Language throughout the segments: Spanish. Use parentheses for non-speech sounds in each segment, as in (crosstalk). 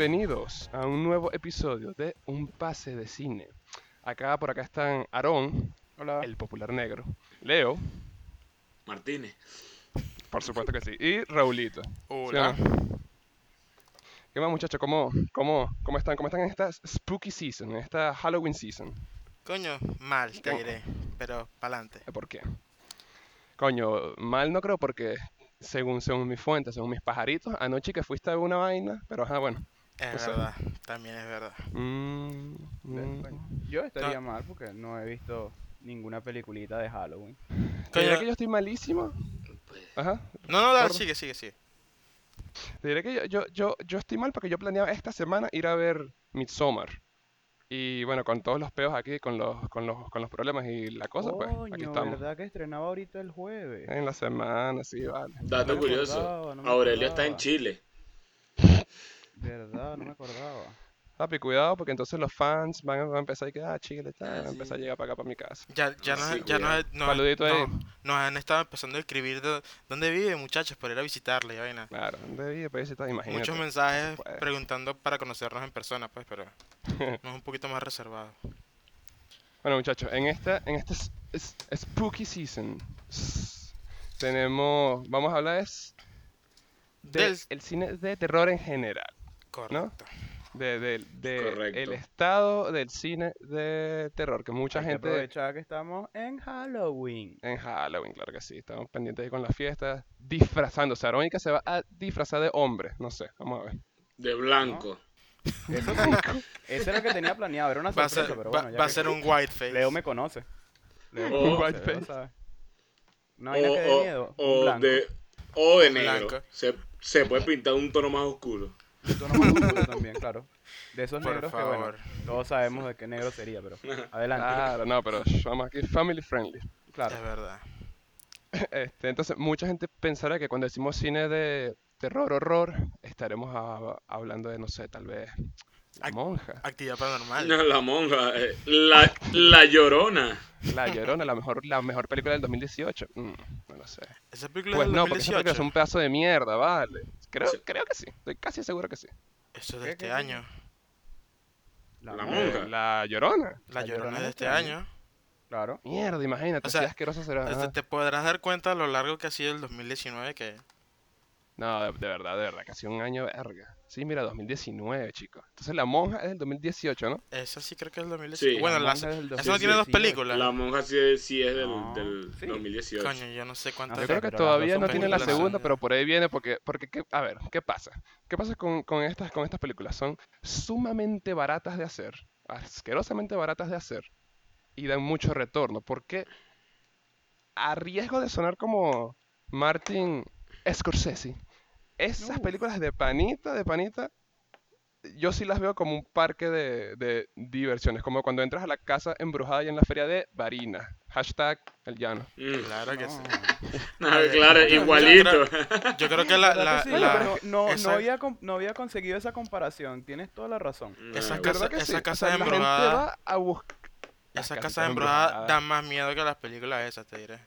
Bienvenidos a un nuevo episodio de Un Pase de Cine. Acá por acá están Aarón, Hola. el popular negro, Leo, Martínez. por supuesto que sí, y Raulito. ¿Sí Hola. no? ¿Qué más muchachos? ¿Cómo, cómo, ¿Cómo están? ¿Cómo están en esta spooky season, en esta Halloween season? Coño, mal, te ¿Cómo? diré. Pero pa'lante. ¿Por qué? Coño, mal no creo porque según, según mis fuentes, según mis pajaritos, anoche que fuiste a una vaina, pero ajá, bueno. Es O sea- verdad, también es verdad. Mm, mm. Yo estaría mal porque no he visto ninguna peliculita de Halloween. Te diré que yo estoy malísimo. Ajá. no, no, dale, sigue, sigue, sigue. Te diré que yo, yo, yo, yo estoy mal porque yo planeaba esta semana ir a ver Midsommar. Y bueno, con todos los peos aquí, con los, con los, con los problemas y la cosa, pues aquí estamos. ¿verdad que estrenaba ahorita el jueves? En la semana, sí, vale. dato No curioso. acordaba, no Aurelio está en. Chile. ¿Verdad? No me acordaba. Papi, cuidado porque entonces los fans van a, van a empezar a quedar, ah, Chile, tal, Ah, van a empezar a llegar para acá, para mi casa. Ya, ya, nos, Sí, ya nos, cuidado. nos- ahí. no, nos han estado empezando a escribir de dónde vive, muchachos, para ir a visitarle y vaina. Claro, ¿dónde vive? Pues está, imagínate. Muchos mensajes Pues. preguntando para conocernos en persona, pues, pero no (laughs) es un poquito más reservado. Bueno, muchachos, en esta, en esta s- s- spooky season tenemos, vamos a hablar es del Del- el cine de terror en general, Correcto. de, de- de Correcto. el estado del cine de terror, que mucha Hay que gente aprovechar que estamos en Halloween. en Halloween, claro que sí, estamos pendientes ahí con las fiestas, disfrazándose. Arónica se va a disfrazar de hombre, no sé, vamos a ver. De blanco. Eso sí, (laughs) eso era lo que tenía planeado, era una Va a sorpresa, ser, pero va, bueno, ya va a que ser un white face. Leo me conoce. Leo me O- conoce, Whiteface. Leo sabe. Una vaina O, que o- miedo. o un blanco. de, o de Un negro. blanco. Se, se puede pintar un tono más oscuro. Un tono más oscuro también, claro. De esos Por negros que, bueno, favor. todos sabemos de qué negro sería, pero adelante. Claro, no, pero sh, vamos aquí, family friendly. Claro. Es verdad. (laughs) Este, entonces, mucha gente pensará que cuando decimos cine de terror, horror, estaremos a- hablando de, no sé, tal vez La Ac- Monja, Actividad paranormal. La monja. eh, La, la llorona. La Llorona, la mejor, la mejor película del 2018. Mm, no lo sé. Esa película Pues del no, porque esa película es 2018. un pedazo de mierda, vale. Creo, Sí. creo que sí, estoy casi seguro que sí. Eso es de ¿Qué, este año. La monja. monja. Eh, La Llorona. La La Llorona Llorona es de es este este año. año. Claro. Mierda, imagínate, O sea, qué asqueroso será. Este, ajá. te podrás dar cuenta a lo largo que ha sido el 2019 que No, de, de verdad, de verdad, casi un año verga. Sí, mira, 2019, chicos. Entonces La Monja es del 2018, ¿no? esa sí creo que es el 2019. Sí. bueno, La la- es del eso no tiene dos 2019. películas. La monja sí, sí es del, No, del sí. 2018. Coño, yo no sé cuántas. No Yo creo que todavía no tiene la segunda, pero por ahí viene porque, porque ¿qué- a ver, ¿qué pasa? ¿Qué pasa con, con estas, con estas películas? Son sumamente baratas de hacer, asquerosamente baratas de hacer, y dan mucho retorno. Porque a riesgo de sonar como Martin Scorsese, esas películas de panita, de panita, yo sí las veo como un parque de, de diversiones, como cuando entras a la casa embrujada y en la feria de Varina. Hashtag el llano. Mm. Claro que No. sí. (laughs) Claro, Yo igualito. (laughs) Yo creo que la, ¿Verdad la, que sí? la- Pero no, no, esa- había, no había conseguido esa comparación. Tienes toda la razón. Esa Ah, casa- ¿Verdad que esa sí? O casa sea, la gente embrujada- va a buscar... esa casa embrujada embrujadas. da más miedo que las películas esas, te diré.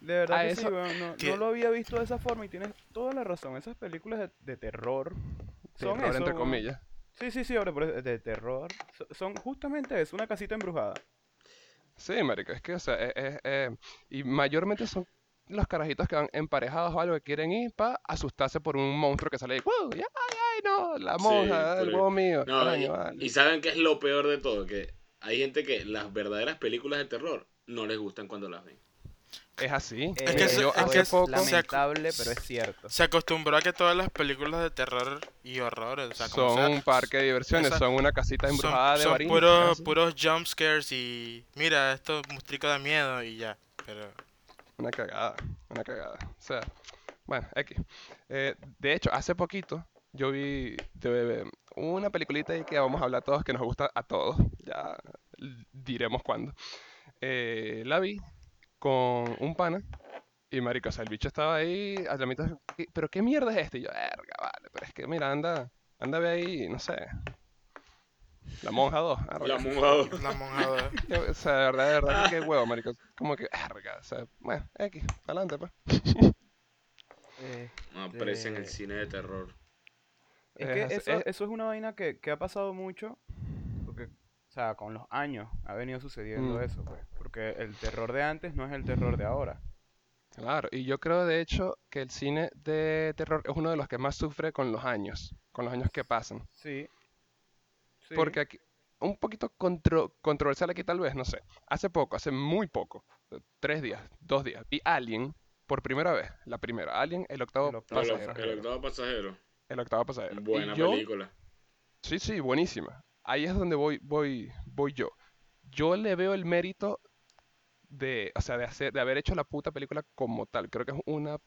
De verdad que eso- sí, weón, no, que- no lo había visto de esa forma y tienes toda la razón. Esas películas de, de terror son Terror, eso, entre weón. comillas. Sí, sí, sí, ahora por eso, de terror. So- Son justamente eso, una casita embrujada. Sí, marico, es que, o sea, es, es- eh, y mayormente son los carajitos que van emparejados o algo que quieren ir para asustarse por un monstruo que sale ahí. ¡Wow! ¡Ay, ay, no! La Sí, monja, el pero- huevo mío. No, y, vale. y saben qué es lo peor de todo, que hay gente que las verdaderas películas de terror no les gustan cuando las ven. Es así. Es que Eh, se- yo es que es poco... lamentable, pero es cierto. Se acostumbró a que todas las películas de terror y horror, o sea, como Son sea, un parque de diversiones, esa- son una casita son, embrujada de son varina. puros, jump scares y mira, esto mustrico da miedo y ya. Pero Una cagada, una cagada. O sea, bueno, X. Eh, de hecho, hace poquito yo vi de- una peliculita ahí que vamos a hablar todos, que nos gusta a todos. Ya diremos cuándo. Eh, la vi con un pana. Y marico, o sea, el bicho estaba ahí a la mitad. "¿Qué- ¿Pero qué mierda es este? Y yo, verga, vale. Pero es que mira, anda, anda ve ahí, no sé. La monja 2. arre". La monja. la (laughs) monja Yo, O sea, de verdad, de verdad, que qué huevo, marico. Como que, verga, o sea, bueno, X, adelante, pues. Eh, (laughs) No aparece en el Este- cine de terror. Es que Es- eso, es- eso es una vaina que, que ha pasado mucho, sea, con los años ha venido sucediendo Mm. eso, pues. Porque el terror de antes no es el terror de ahora. Claro, y yo creo de hecho que el cine de terror es uno de los que más sufre con los años, con los años que pasan. Sí. Sí. Porque aquí, un poquito contro- controversial aquí tal vez, no sé. Hace poco, hace muy poco, tres días, dos días, vi Alien por primera vez, la primera, Alien, el octavo El octavo El, pasajero. el octavo pasajero. El octavo pasajero. Buena yo, película. sí, sí, buenísima. Ahí es donde voy, voy, voy yo. Yo le veo el mérito de, o sea, de hacer, de haber hecho la puta película como tal. Creo que es una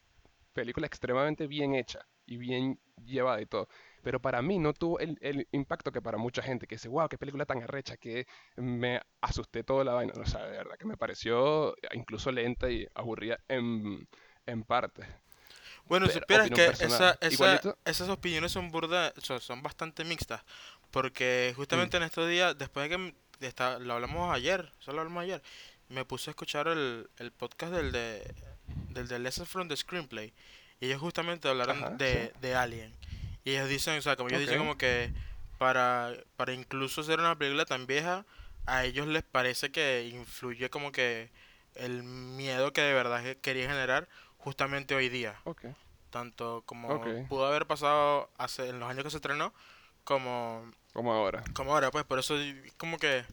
película extremadamente bien hecha y bien llevada y todo. Pero para mí no tuvo el, el impacto que para mucha gente, que dice, wow, qué película tan arrecha, que me asusté toda la vaina. O sea, de verdad que me pareció incluso lenta y aburrida en, en parte. Bueno, opinión que esa, esa- esas opiniones son burda, son, son bastante mixtas. Porque justamente Mm. en estos días, después de que esta- lo hablamos ayer, solo hablamos ayer, me puse a escuchar el, el podcast del de, del de Lessons from the Screenplay. Y ellos justamente hablaron Ajá, de, de Alien. Y ellos dicen, o sea, como ellos dicen Ok. como que para, para incluso ser una película tan vieja, a ellos les parece que influye como que el miedo que de verdad que quería generar justamente hoy día tanto como pudo haber pasado hace en los años que se estrenó como Como ahora. como ahora pues por eso es como que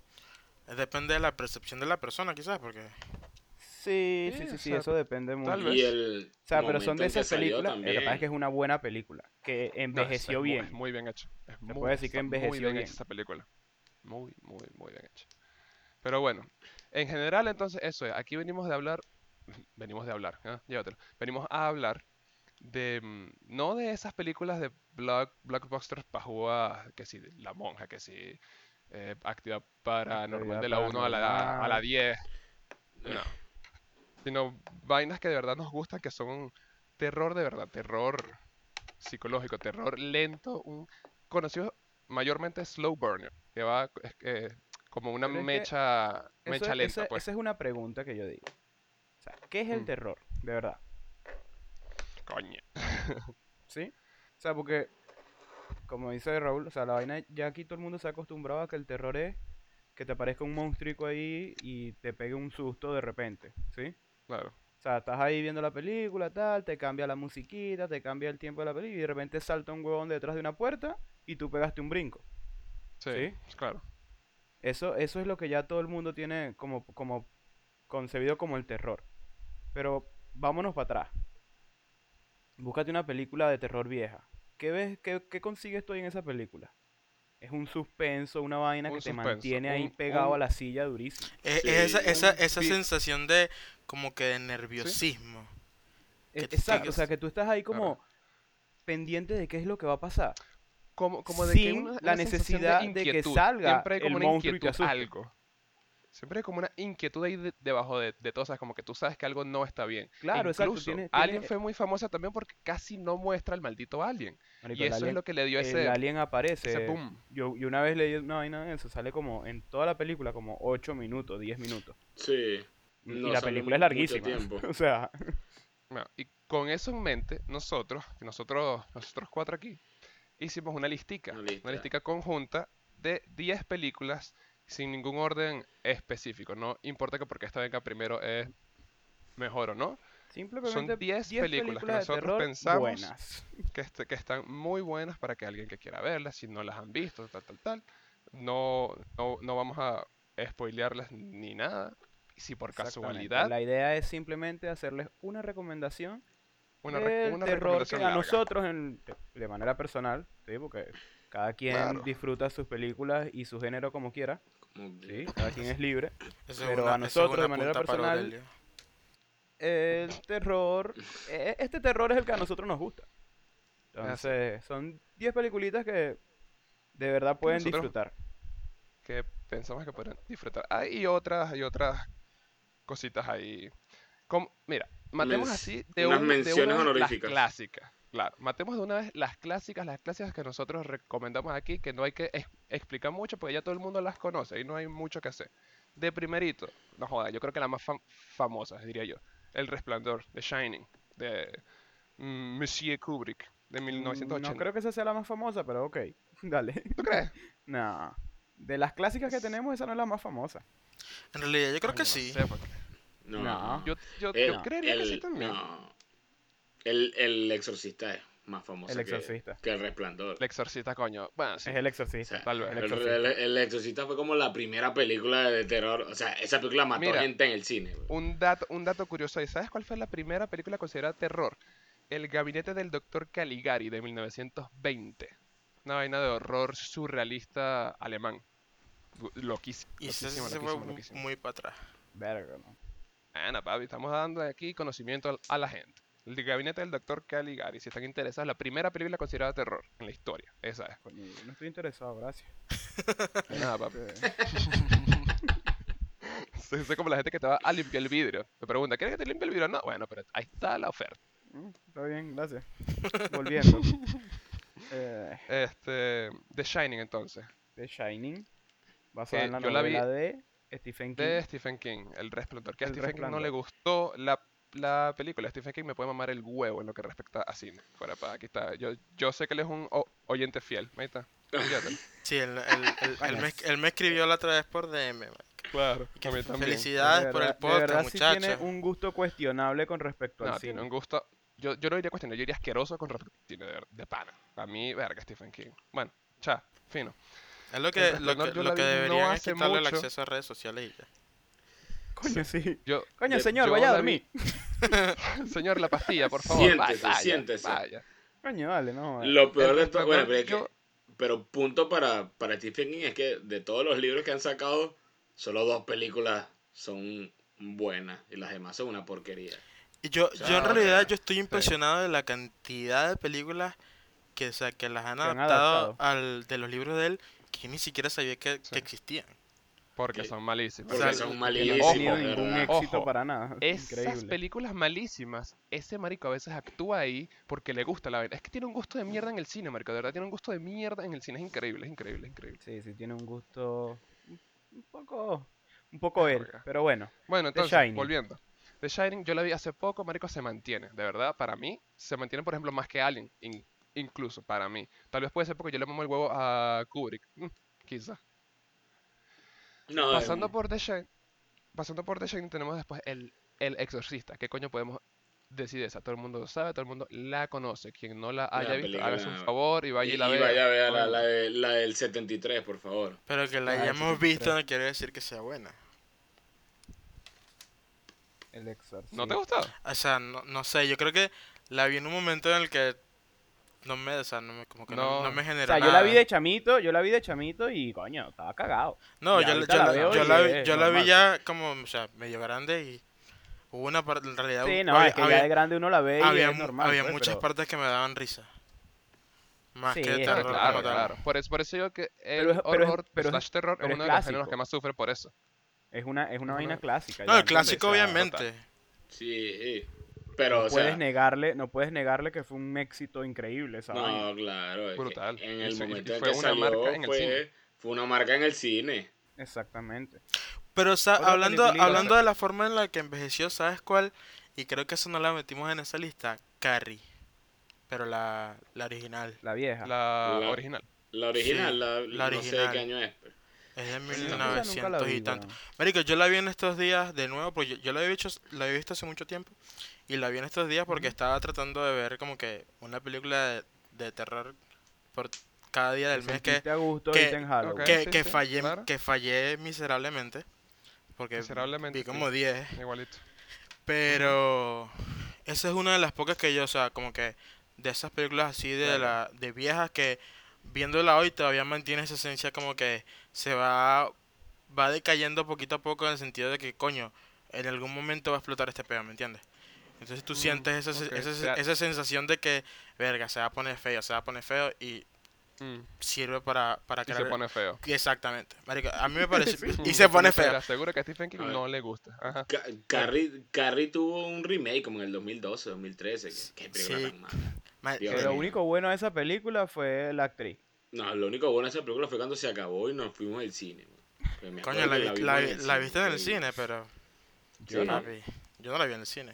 depende de la percepción de la persona quizás porque Sí, Sí, sí, sí, o eso depende mucho. tal O vez. Y el sea, pero son de esas películas. Lo que pasa es que es una buena película. Que No, es- envejeció bien. Muy bien hecho. Es muy, puedo decir que está muy envejeció bien bien. hecha esa película. Muy, muy, muy bien hecha. Pero bueno, en general entonces eso es. Aquí venimos de hablar, (laughs) venimos de hablar, ¿ah? Llévatelo. Venimos a hablar de, mm, no de esas películas de block, blockbusters pajúas, que si La Monja, que si eh, Actividad Paranormal de la 1 a la, a la Paranormal. 10. No. Sino vainas que de verdad nos gustan, que son terror de verdad, terror psicológico, terror lento, un conocido mayormente slow burner, que va como una Pero mecha, mecha lenta, esa, pues. esa es una pregunta que yo digo. O sea, ¿qué es el Mm. terror? De verdad. Coño. (laughs) ¿Sí? O sea, porque, como dice Raúl, o sea, la vaina, ya aquí todo el mundo se ha acostumbrado a que el terror es que te aparezca un monstruo ahí y te pegue un susto de repente, ¿sí? Claro. O sea, estás ahí viendo la película, tal, te cambia la musiquita, te cambia el tiempo de la película y de repente salta un huevón detrás de una puerta y tú pegaste un brinco. Sí, ¿Sí? claro. Eso, eso es lo que ya todo el mundo tiene como, como concebido como el terror. Pero vámonos para atrás. Búscate una película de terror vieja. ¿Qué ves, qué, qué consigues tú ahí en esa película? Es un suspenso, una vaina Un que te mantiene ahí un- pegado a la silla durísimo. es, Sí, es esa esa, un esa sensación de como que de nerviosismo E- que te Exacto, o sea que tú estás ahí como Claro. pendiente de qué es lo que va a pasar. Como, como de que Sin una- la necesidad de que salga Siempre hay el como una monstruo y te asuste. algo. Siempre hay como una inquietud ahí de- debajo de, de todo, ¿sabes? Como que tú sabes que algo no está bien. Claro, exacto, incluso, tiene- Alien tiene- fue muy famosa también porque casi no muestra al maldito Alien. Marico, Y el eso es lo que le dio el ese, alien aparece. ese boom. Yo, yo una vez leí una vaina de eso, sale como en toda la película como 8 minutos, 10 minutos. Sí. Y No la película es larguísima. tiempo. (laughs) o sea, Bueno, y con eso en mente, nosotros, nosotros, nosotros cuatro aquí, hicimos una listica, Una listica conjunta de 10 películas sin ningún orden específico. No importa que porque esta venga primero es mejor o no, simplemente 10 10 películas que nosotros pensamos buenas. que, este- que están muy buenas para que alguien que quiera verlas, si no las han visto, tal, tal, tal. No, no, no vamos a spoilearlas ni nada. Si por casualidad, La idea es simplemente hacerles una recomendación una, re- del una terror que recomendación a larga. nosotros en- de, manera personal, ¿sí? porque cada quien Claro. disfruta sus películas y su género como quiera, ¿sí? cada quien es libre. Pero una- a nosotros, de manera personal. El terror, (laughs) e- este terror es el que a nosotros nos gusta. Entonces, son 10 peliculitas que de verdad pueden nosotros- disfrutar. que pensamos que podrán disfrutar. Hay otras, hay otras cositas ahí. Como, mira, matemos así de, unas un- de una vez las clásicas. Claro, matemos de una vez las clásicas, las clásicas que nosotros recomendamos aquí, que no hay que ex- explicar mucho porque ya todo el mundo las conoce y no hay mucho que hacer. De primerito, no joda, yo creo que la más fam- famosa, diría yo, El Resplandor, The Shining, de mm, Monsieur Kubrick. de Mm, 1980. No creo que esa sea la más famosa, pero ok. (laughs) Dale. ¿Tú crees? (laughs) No. De las clásicas que tenemos, esa no es la más famosa. En realidad, yo creo que Coño, no sí. sé, porque No. No. Yo, yo, El- yo creería que sí también. no. El, el exorcista es más famoso El que- Exorcista. Que, el resplandor. El exorcista, coño. Bueno, sí. Es el O exorcista. sea, Tal vez. El Exorcista. el- el exorcista fue como la primera película de terror. O sea, esa película mató Mira, gente en el cine. güey. Un dato, un dato curioso ahí. ¿Sabes cuál fue la primera película considerada terror? El gabinete del doctor Caligari de 1920. Una vaina de horror surrealista alemán. Loquísimo. Y ese loquísimo, se loquísimo, fue loquísimo. muy para atrás. Verga, ¿no? Bueno, papi, estamos dando aquí conocimiento a la gente. El gabinete del doctor Caligari, si están interesados, la primera película considerada terror en la historia. Esa es. Coño, yo no estoy interesado, gracias. (laughs) Nada, papi. Eh, (laughs) Soy soy como la gente que te va a limpiar el vidrio. Me pregunta, ¿quieres que te limpie el vidrio? No, bueno, pero ahí está la oferta. mm, Está bien, gracias. Volviendo. (laughs) Eh, Este, The Shining entonces, The Shining. Basada Que en la yo la vi novela de Stephen King. de Stephen King, El Resplandor. Que a Stephen King no le gustó la, la película. Stephen King me puede mamar el huevo en lo que respecta a cine. Fuera para aquí está. Yo, yo sé que él es un o- oyente fiel. Ahí está. (laughs) Sí, él, él- él- él Coño, me, es- él me escribió la otra vez por DM. man. Claro, Que a mí también. felicidades De por el verdad- de podcast, verdad sí tiene muchachos. un gusto cuestionable con respecto No, al tiene cine. un gusto. Yo, yo no diría cuestionar, yo diría asqueroso con respecto al cine de, ver- de pana. A mí, verga, Stephen King. Bueno, cha, fino. Es lo que, lo que, lo vi no deberían es quitarle el acceso a redes sociales y ya. Coño, sí. Yo, Coño, señor, yo vaya a dormir. (laughs) señor, la pastilla, por favor. Siéntese, vaya, siéntese. Vaya. Coño, dale, no. Lo peor El de todo, bueno, Resplandor, pero, es que- yo- pero punto para, para Stephen King es que de todos los libros que han sacado, solo dos películas son buenas y las demás son una porquería. Y yo, sea, yo en realidad yo estoy impresionado de la cantidad de películas que, o sea, que las han Que han adaptado, adaptado. al, de los libros de él que yo ni siquiera sabía que, Sí. que existían. Porque son malísimas. Porque sea, son no malísimos, han tenido ningún verdad. éxito Ojo, para nada. Esas Increíble. películas malísimas, ese marico a veces actúa ahí porque le gusta la vaina. Es que tiene un gusto de mierda en el cine, marico. De verdad tiene un gusto de mierda en el cine. Es increíble, es increíble, es increíble. Sí, sí, tiene un gusto un- poco, un poco él, pero bueno. Bueno, entonces, volviendo. The Shining, yo la vi hace poco, marico, se mantiene. De verdad, para mí, se mantiene, por ejemplo, más que Alien. in- incluso, para mí. Tal vez puede ser porque yo le mamo el huevo a Kubrick. mm, quizá. No, Pasando eh, por The Shining, pasando por The Shining tenemos después el, el Exorcista. ¿Qué coño podemos decir de esa? Todo el mundo lo sabe, todo el mundo la conoce. Quien no la haya visto, hágase un favor y vaya y, y, la y vea. vaya a ver la, la, de- la del 73, por favor. Pero que la Ah, hayamos visto no quiere decir que sea buena. El exorcista. ¿No te gustó? O sea, no, no sé, yo creo que la vi en un momento en el que no me, o sea, no me, como que no, No. no me O sea, yo la vi de chamito, yo la vi de chamito y coño, estaba cagado. No, yo, yo la la, veo yo y la vi- es yo la vi normal, ya como, o sea, medio grande y hubo una parte, en realidad, Sí, hubo- no, había, es que había- ya de grande uno la ve y había es mu- normal. había pues, muchas pero- partes que me daban risa. Más Sí, que es terror Claro, claro. Por eso, por eso digo que el Pero horror pero slash terror pero es es uno de los géneros que más sufre por eso. Es una, es una vaina clásica. No, el clásico obviamente. Sí, sí. Pero, no o puedes sea, negarle, no puedes negarle que fue un éxito increíble esa vaina. no, claro. es Brutal. En el momento en fue que una salió, marca en el cine. fue, una marca en el cine. Exactamente. Pero o sea, Otra hablando, hablando de la forma en la que envejeció, ¿sabes cuál? Y creo que eso no la metimos en esa lista. Carrie. Pero la, la original. La vieja. La La- original. La original, Sí, la, la no sé de original. qué año es. pero- Es de Esa nunca 1900 la vi, y tanto. Marico, yo la vi en estos días de nuevo, porque yo, yo la, había visto, la había visto hace mucho tiempo. Y la vi en estos días porque estaba tratando de ver como que una película de, de terror por cada día del mes que, gusto que- ahorita en Halloween. Ok. que, sí, que sí, fallé, claro. que fallé miserablemente. Porque Miserablemente, vi sí. como 10. Igualito. Pero esa es una de las pocas que yo, o sea, como que de esas películas así de la de viejas que viéndola hoy todavía mantiene esa esencia como que se va va decayendo poquito a poco en el sentido de que coño, en algún momento va a explotar este pedo, ¿me entiendes? Entonces tú Mm, sientes esa, esa, esa sensación de que, verga, se va a poner feo, se va a poner feo y Mm, sirve para, para Y se crear... pone feo. Exactamente. Marico, a mí me (laughs) parece... Sí. y se pone Te feo. aseguro que a Stephen King no le gusta. Ajá. Ca- Carrie, Carrie tuvo un remake como en el 2012, 2013. que- Qué película Sí. tan mala. Dios mío. lo único bueno de esa película fue la actriz. No, lo único bueno de esa película fue cuando se acabó y nos fuimos al cine. Pues Coño, la, viste en el cine, pero... Yo Sí. no. yo no la vi en el cine.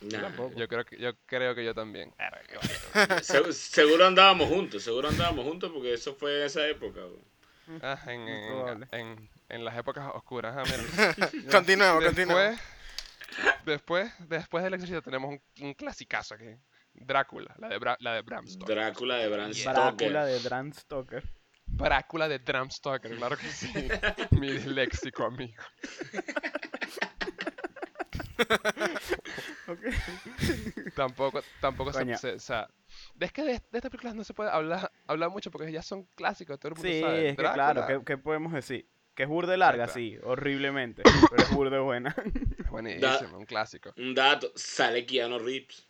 Nah. Yo creo que yo creo que yo también. (laughs) Se- seguro andábamos juntos, seguro andábamos juntos porque eso fue en esa época. Ah, en, en- en- en las épocas oscuras. ah, mira. (laughs) Continuemos, continuemos. Después, después, del exorcista tenemos un, un clasicazo aquí. Drácula, la de, Bra- la de Bram Stoker. Drácula de Bram Drácula Stoker. de Bram Stoker. Drácula de Bram Stoker, claro que sí. (laughs) Mi disléxico amigo. Tampoco, tampoco se, se- o sea, es que de, de estas películas no se puede hablar, hablar mucho porque ya son clásicos, todo el mundo Sí, sabe. es que claro, ¿qué, qué podemos decir? Que es burde larga, Exacto. sí, horriblemente, (coughs) pero es burde buena. Buenísimo, un clásico. Un dato, sale Keanu Reeves.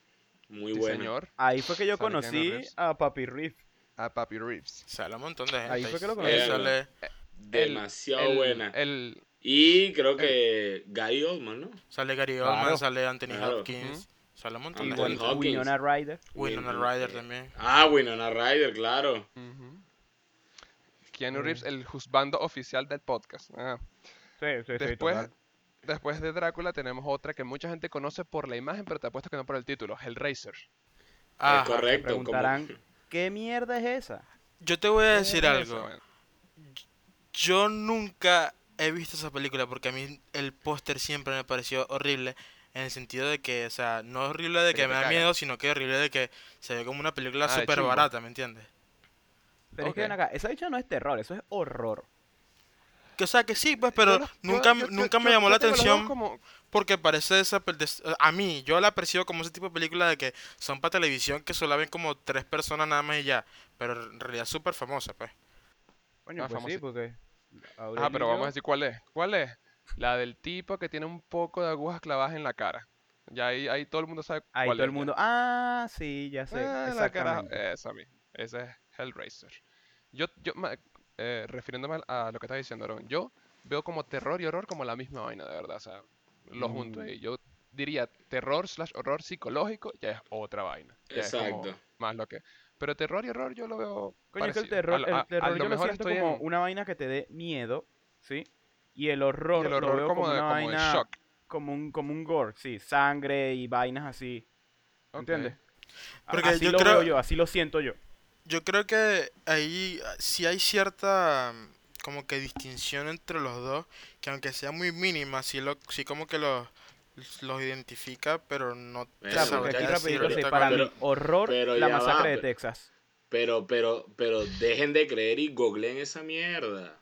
Muy Sí, bueno. señor. Ahí fue que yo Sale conocí Reeves. a Papi Riff. A Papi Reeves. Sale un montón de gente. Ahí fue que lo Ahí conocí. sale El- Demasiado el- buena. El, Y creo que Guy Oldman, ¿no? Sale Gary Claro. Oldman, sale Anthony Claro. Hopkins. Sale un montón de gente. Winona Ryder. Winona Win- Ryder también. Ah, Winona Ryder, claro. ujú. Keanu Mm. Reeves, el juzgando oficial del podcast. Ah. Sí, sí, sí, Después, total. después de Drácula tenemos otra que mucha gente conoce por la imagen, pero te apuesto que no por el título, Hellraiser. Ah, correcto. Preguntarán, ¿qué mierda es esa? yo te voy a decir ¿Qué es algo. Yo nunca he visto esa película porque a mí el póster siempre me pareció horrible. En el sentido de que, o sea, no horrible de que me da caga. miedo, sino que horrible de que se ve como una película Ah, súper barata, ¿me entiendes? Pero es que ven acá, esa dicha no es terror, eso es horror. Que, o sea, que sí, pues, pero Yo lo- yo- nunca, yo- nunca me llamó la atención como- porque parece esa... A mí, yo la percibo como ese tipo de película de que son para televisión que solo ven como tres personas nada más y ya. Pero en realidad es súper famosa, pues. Coño, Ah, pues sí, famosito. Porque... Ah, pero vamos a decir cuál es. ¿Cuál es? La del tipo que tiene un poco de agujas clavadas en la cara. Ya ahí, ahí todo el mundo sabe Ahí cuál todo es el ya. mundo, ah, sí, ya sé, Ah, la cara, exactamente. esa misma. Ese es Hellraiser. Yo, yo eh, refiriéndome a a lo que estás diciendo, Aaron, yo veo como terror y horror como la misma vaina, de verdad. O sea, lo junto Mm. ahí. Yo diría terror slash horror psicológico, ya es otra vaina. Ya es como Exacto. más lo que. Pero terror y horror yo lo veo. Coño, es que el parecido. terror, A lo- a- el a terror yo lo mejor siento estoy como en- una vaina que te dé miedo, ¿sí? Y el horror, y el lo horror veo como, como, de, una como de vaina, shock. como un, como un gore, sí, sangre y vainas así, Ok. ¿entiendes? Porque así yo lo creo- veo yo, así lo siento yo. Yo creo que ahí ah, sí hay cierta como que distinción entre los dos, que aunque sea muy mínima, sí, lo, sí como que los, los identifica, pero no te Claro, ya porque aquí sabría decir rapidito, sí, ahorita para mí, pero- horror, pero la va, masacre de pero- Texas. Pero, pero, pero dejen de creer y googleen esa mierda.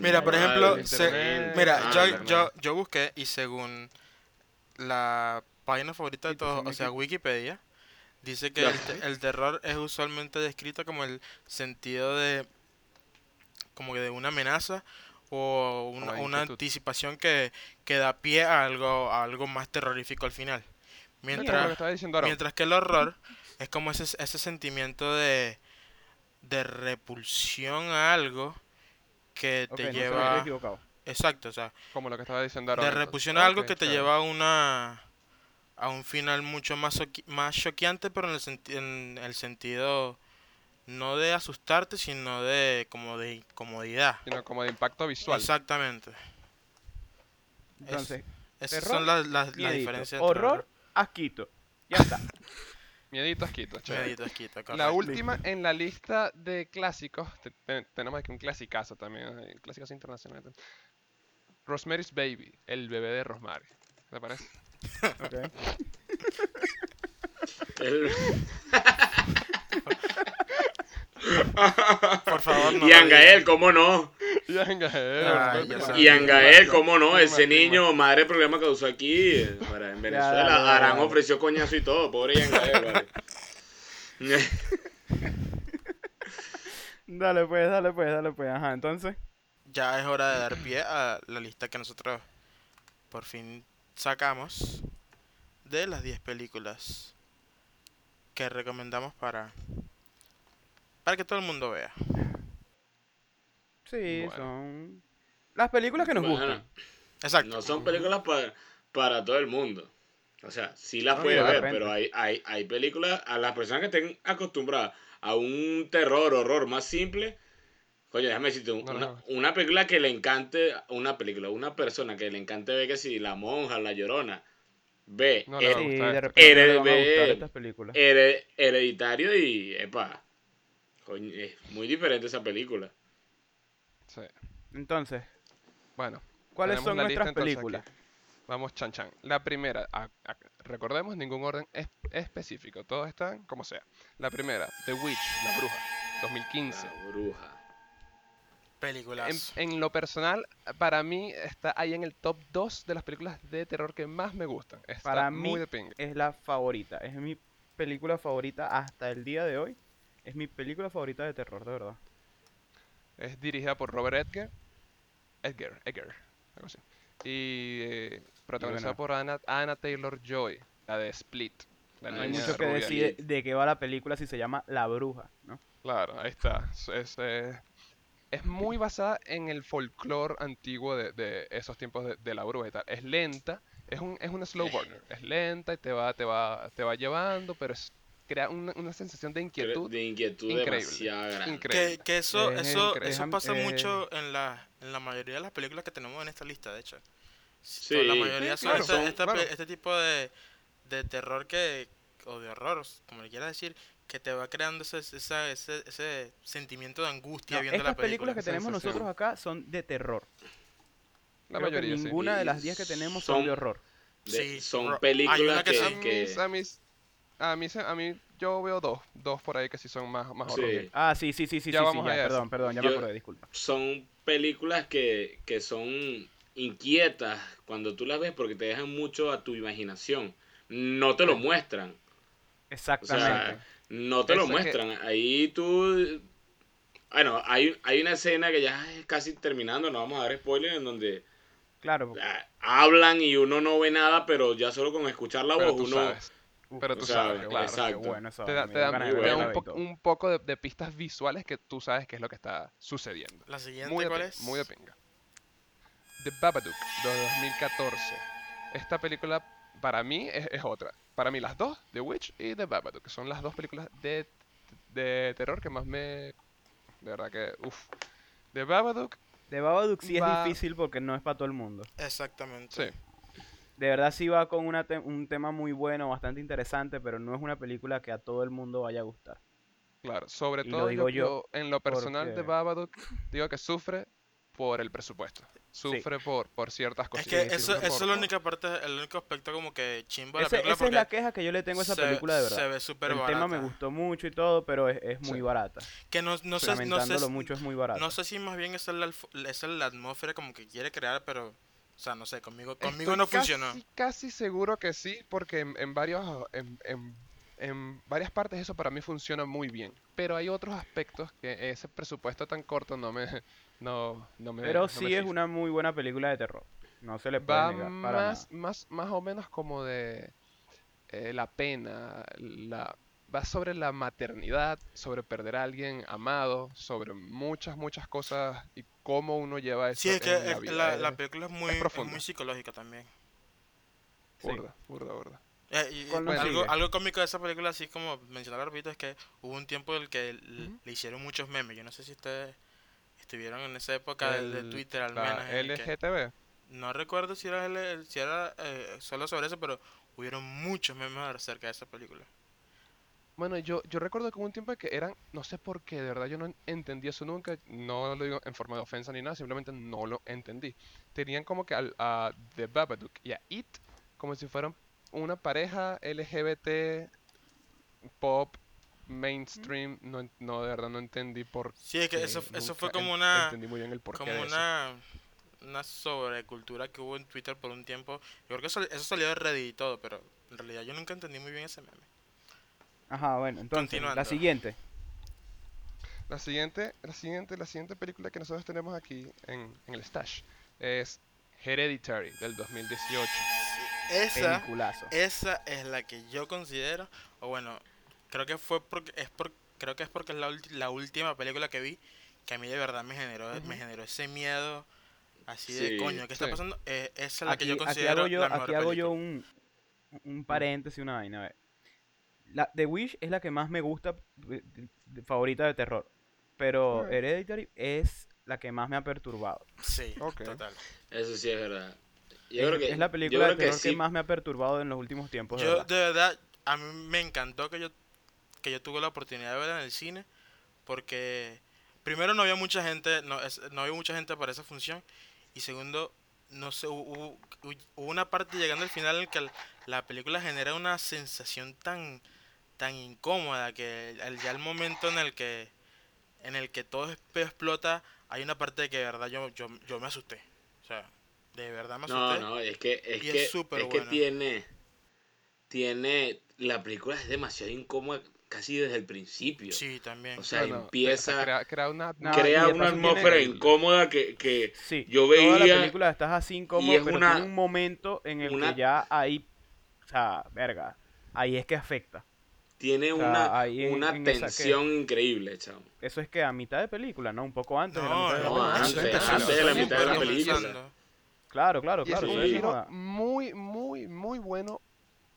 Mira, por ejemplo, se- mira, Ah, yo, yo, yo busqué y según la página favorita de pues, todos, o sea, Wiki- Wikipedia, dice que el, te- el terror es usualmente descrito como el sentido de como que de una amenaza o una, anticipación que, que da pie a algo, a algo más terrorífico al final. Mientras, mientras que el horror es como ese, ese sentimiento de, de repulsión a algo que te no lleva... equivocado. Exacto, o sea, Como lo que estaba diciendo de repulsión a algo que te lleva a una a un final mucho más más choqueante pero en el senti- en el sentido no de asustarte sino de como de incomodidad Sino como de impacto visual. exactamente Entonces, esas terror, son las las- las diferencias entre horror, asquito. Ya está. (laughs) Miedito asquito. Miedito, asquito, La correcto. última en la lista de clásicos, te- te- tenemos aquí un clasicazo también, eh, clásicos internacionales. Rosemary's Baby, el bebé de Rosemary. ¿Te parece? Ok. (laughs) (laughs) Por favor no Angael, digas. ¿cómo no? Angael, Clima, ¿cómo no? Ese niño, madre problema causó aquí. eh, para- En Venezuela, Arán ofreció coñazo y todo, pobre Yangael, vale. (laughs) Dale pues, dale pues, dale pues. Ajá, entonces. ya es hora de dar pie a la lista que nosotros por fin sacamos de las 10 películas que recomendamos para para que todo el mundo vea. Sí, Bueno. son las películas que nos Bueno, gustan. Exacto. no son películas para, para todo el mundo. O sea, sí las No, puede de ver, repente. pero hay, hay, hay películas, a las personas que estén acostumbradas a un terror, horror más simple, coño, déjame decirte, No, una, no. una película que le encante, una película, una persona que le encante ver que si La Monja, La Llorona, B. No Her- RB. gustar estas películas. Hered- Hereditario y. Epa. Coño, es muy diferente esa película. Sí. Entonces, Bueno, ¿cuáles son nuestras películas? aquí. Vamos, chan chan. La primera, a- a- recordemos, ningún orden es- específico, todos están como sea. La primera, The Witch, La Bruja, 2015. La bruja. En, Películas. en lo personal, para mí está ahí en el top 2 de las películas de terror que más me gustan. Está Para muy mí de es la favorita. Es mi película favorita hasta el día de hoy. Es mi película favorita de terror, de verdad. Es dirigida por Robert Edgar. Edgar, Edgar, algo así. Y eh, protagonizada por Anna, Anna Taylor Joy, la de Split. La No hay mucho que rubia. decir de, qué va la película si se llama La Bruja, ¿no? Claro, ahí está. Es, es, eh, es muy basada en el folclore antiguo de, de esos tiempos de, de la bruja y tal. Es lenta, es un, es una slow burner. Es lenta y te va, te va, te va llevando, pero es, crea una, una sensación de inquietud. De inquietud Increíble. demasiado grande. Increíble. Que, que eso, Es- eso, es eso pasa eh, mucho en la, en la mayoría de las películas que tenemos en esta lista, de hecho. Sí, Toda la mayoría sí, son claro, son- esta claro. este tipo de, de terror que, o de horror, como le quieras decir, que te va creando ese, esa- ese, ese sentimiento de angustia No, viendo estas la película. películas que tenemos sensación. nosotros acá son de terror. La Creo que mayoría, sí. ninguna de Y las 10 que tenemos son, son- de horror. De- Sí, son películas que que, sí. A mí, que- a mí, a mí, se- a mí, yo veo dos, dos por ahí que sí son más, más Sí. horror. Ah, sí, sí, sí, sí, Ya sí, sí, vamos ya, allá, perdón, perdón, ya Yo- me acordé, disculpa. son películas que, que son inquietas cuando tú las ves porque te dejan mucho a tu imaginación. No te lo muestran. O Exactamente. sea, no te lo que- muestran. Ahí tú... Bueno, hay, hay una escena que ya es casi terminando, no vamos a dar spoiler, en donde claro. ah, hablan y uno no ve nada, pero ya solo con escuchar la Pero voz tú uno... sabes. Pero tú o sea, sabes, qué claro. exacto. Qué bueno eso. Te da, me te da- ganas te un, po- un poco de, de pistas visuales que tú sabes qué es lo que está sucediendo. La siguiente, Muy de, ¿cuál es? muy de pinga. The Babadook, de 2014. Esta película, para mí, es, es otra. Para mí, las dos, The Witch y The Babadook, que son las dos películas de, de terror que más me... De verdad que, uff. The Babadook, De Babadook sí va- es difícil porque no es para todo el mundo. Exactamente. sí. De verdad sí va con una te- un tema muy bueno, bastante interesante, pero no es una película que a todo el mundo vaya a gustar. Claro, sobre Y lo todo digo yo, yo en lo personal de porque- Babadook, digo que sufre por el presupuesto. Sufre por, por ciertas Es cosas. que eso, eso es la única parte, el único aspecto como que chimbo de la película esa es la queja que yo le tengo a esa se- película de verdad. Se ve súper el barata. tema me gustó mucho y todo, pero es, es muy Sí. barata. Que no, no sé, no sé, mucho es muy barata. no sé si más bien esa es la, esa es la atmósfera como que quiere crear, pero, o sea, no sé, conmigo, conmigo Estoy no casi- funcionó. Casi seguro que sí, porque en, en varios, en, en- en varias partes eso para mí funciona muy bien. Pero hay otros aspectos que ese presupuesto tan corto no me, (laughs) no, no me, Pero no me sí es una muy buena película de terror. No se le puede Va negar para más, más, más o menos como de eh, la pena, la, va sobre la maternidad, sobre perder a alguien amado, sobre muchas, muchas cosas y cómo uno lleva eso Sí, es que en la es- vida. la, Es la película es muy, es profunda. muy psicológica también. Sí. burda, burda, burda. Eh, y- ¿Cuál nos algo, cómico de esa película, así como mencionaba repito, es que hubo un tiempo en el que le hicieron muchos memes. Yo no sé si ustedes estuvieron en esa época de, de El- Twitter al la menos. el LGTB. no recuerdo si era, el- si era eh, solo sobre eso, pero hubieron muchos memes acerca de esa película. Bueno, yo, yo recuerdo que hubo un tiempo que eran, no sé por qué, de verdad yo no en- entendí eso nunca, no lo digo en forma de ofensa ni nada, simplemente no lo entendí. Tenían como que al- a The Babadook y a It como si fueran una pareja LGBT pop mainstream, no, no de verdad no entendí por Sí, es que eso, eso fue como una, entendí muy bien el porqué como una, una sobrecultura que hubo en Twitter por un tiempo. Yo creo que eso, eso salió de Reddit y todo, pero en realidad yo nunca entendí muy bien ese meme. Ajá, bueno, entonces, la siguiente. La siguiente, la siguiente, la siguiente película que nosotros tenemos aquí en, en el stash es Hereditary del 2018. Sí, esa, Peliculazo. esa es la que yo considero, o bueno, creo que fue porque es por, creo que es porque es la, ulti- la última película que vi que a mí de verdad me generó, me generó ese miedo así de coño, ¿qué está sí. pasando? Eh, esa es la que Aquí, yo aquí considero hago yo, la mejor aquí hago yo un, un paréntesis, una vaina. a ver. La, The Wish es la que más me gusta, de- favorita de terror. Pero Ah. Hereditary es la que más me ha perturbado. Sí, total. Eso sí es verdad. yo creo que, es la película de que terror que, sí. más me ha perturbado en los últimos tiempos. de Yo, verdad. de verdad, a mí me encantó que yo, que yo tuve la oportunidad de verla en el cine, porque primero no había mucha gente, no, es- no había mucha gente para esa función, y segundo, no sé, hu- hubo, hubo una parte llegando al final en que la película genera una sensación tan, tan incómoda que el- ya el momento en el que, en el que todo explota, hay una parte de que de verdad yo, yo, yo me asusté, o sea, de verdad me No, asusté. no, es que, es Y es que, es que buena. tiene, tiene, la película es demasiado incómoda casi desde el principio. Sí, también. O sea, No, no, empieza, Crea, crea una No, crea una atmósfera incómoda que, que Sí, yo toda la veía película estás así incómodo, es pero una- tiene un momento en el una- que ya ahí, o sea, verga, ahí es que afecta. Tiene o sea, una, ahí en- una en esa que- tensión increíble, chavo. Eso es que a mitad de película, ¿no? Un poco antes de la No, mitad de la antes, Entonces, antes de la mitad de la película. Claro, claro, Y es claro. un giro muy, muy, muy bueno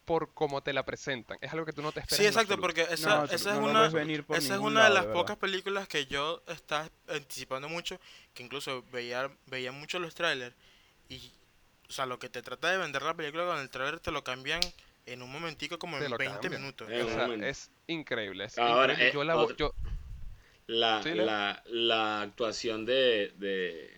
por cómo te la presentan. Es algo que tú no te esperas. Sí, exacto, porque esa, No, esa es una, ves venir por esa es una de lado, las de pocas películas que yo estaba anticipando mucho, que incluso veía, veía mucho los trailers y, o sea, lo que te trata de vender la película con el trailer te lo cambian en un momentico como en lo 20 cambian. minutos. O un sea, momento. es increíble. es Ahora, increíble. eh, yo, la, otra- yo- La, Sí, la, la actuación de, de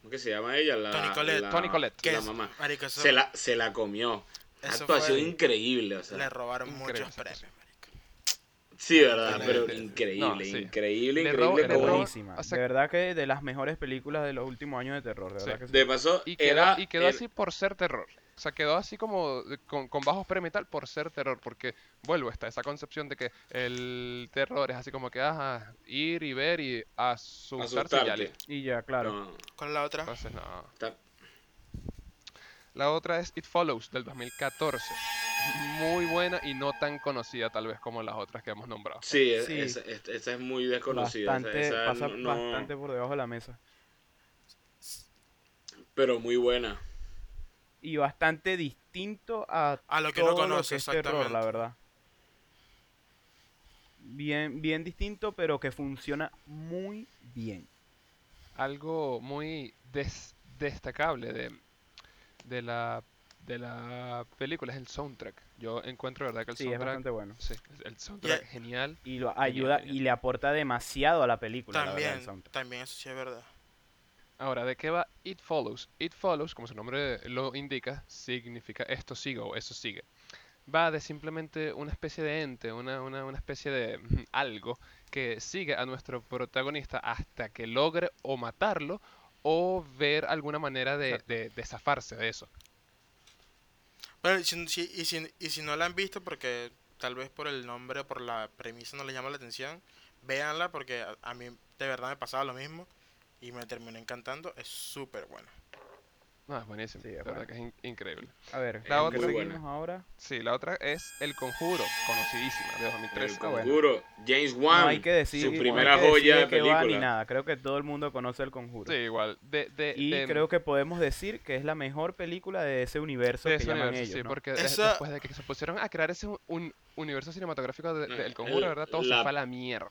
¿cómo que se llama ella? La, Toni Collette. la- Toni Collette. Que La mamá. marico, eso Se la, se la comió. Eso Actuación fue- increíble, o sea. le robaron Increíble muchos premios. Sí, verdad, pero le- increíble, no, sí. increíble, Le increíble. robo- le como- robo- Buenísima. o sea- de verdad que de las mejores películas de los últimos años de terror, de Sí. verdad que sí. De paso, y quedó, era, y quedó era- así por ser terror. O sea, quedó así como de- con, con bajos premios y tal por ser terror. Porque, vuelvo, está esa concepción de que el terror es así como que, ajá, ir y ver y asustarse y ya listo. Y ya, claro. No, ¿Cuál es la otra? Entonces, no. está- La otra es It Follows del 2014. Muy buena y no tan conocida tal vez como las otras que hemos nombrado. Sí, es- Sí. Esa, es- esa es muy desconocida. Bastante, esa pasa no- no- bastante por debajo de la mesa. Pero muy buena. Y bastante distinto a, A lo que todo uno conoce, que es terror, exactamente. la verdad. Bien, bien distinto, pero que funciona muy bien. Algo muy des- destacable de, de, la, de la película es el soundtrack. Yo encuentro, ¿verdad? Que el Sí, es soundtrack... bastante bueno. Sí, el soundtrack Yeah. genial. Y lo ayuda genial. y le aporta demasiado a la película, la verdad, También, también eso sí es verdad. Ahora, ¿de qué va It Follows? It Follows, como su nombre lo indica, significa esto sigue o eso sigue. Va de simplemente una especie de ente, una, una, una especie de mm, algo que sigue a nuestro protagonista hasta que logre o matarlo o ver alguna manera de, de, de zafarse de eso. Bueno, y si, si- y, si, y si no la han visto, porque tal vez por el nombre o por la premisa no les llama la atención, véanla porque a, a mí de verdad me pasaba lo mismo y me terminó encantando. Es súper buena. No, es buenísimo. Sí, es verdad bueno. que es in- increíble. A ver, La ¿con qué otra- ahora? Sí, la otra es El Conjuro, conocidísima, de El 2013. Ah, bueno. conjuro. James Wan. no hay que decir, su no hay primera que decir joya de va ni película. nada. Creo que todo el mundo conoce el conjuro. Sí, igual. De, de, Y de- creo que podemos decir que es la mejor película de ese universo de que ese llaman universo, ellos, sí, ¿no? porque Esa- después de que se pusieron a crear ese un, universo cinematográfico del el- conjuro, ¿verdad? Todo la- se fue a la mierda.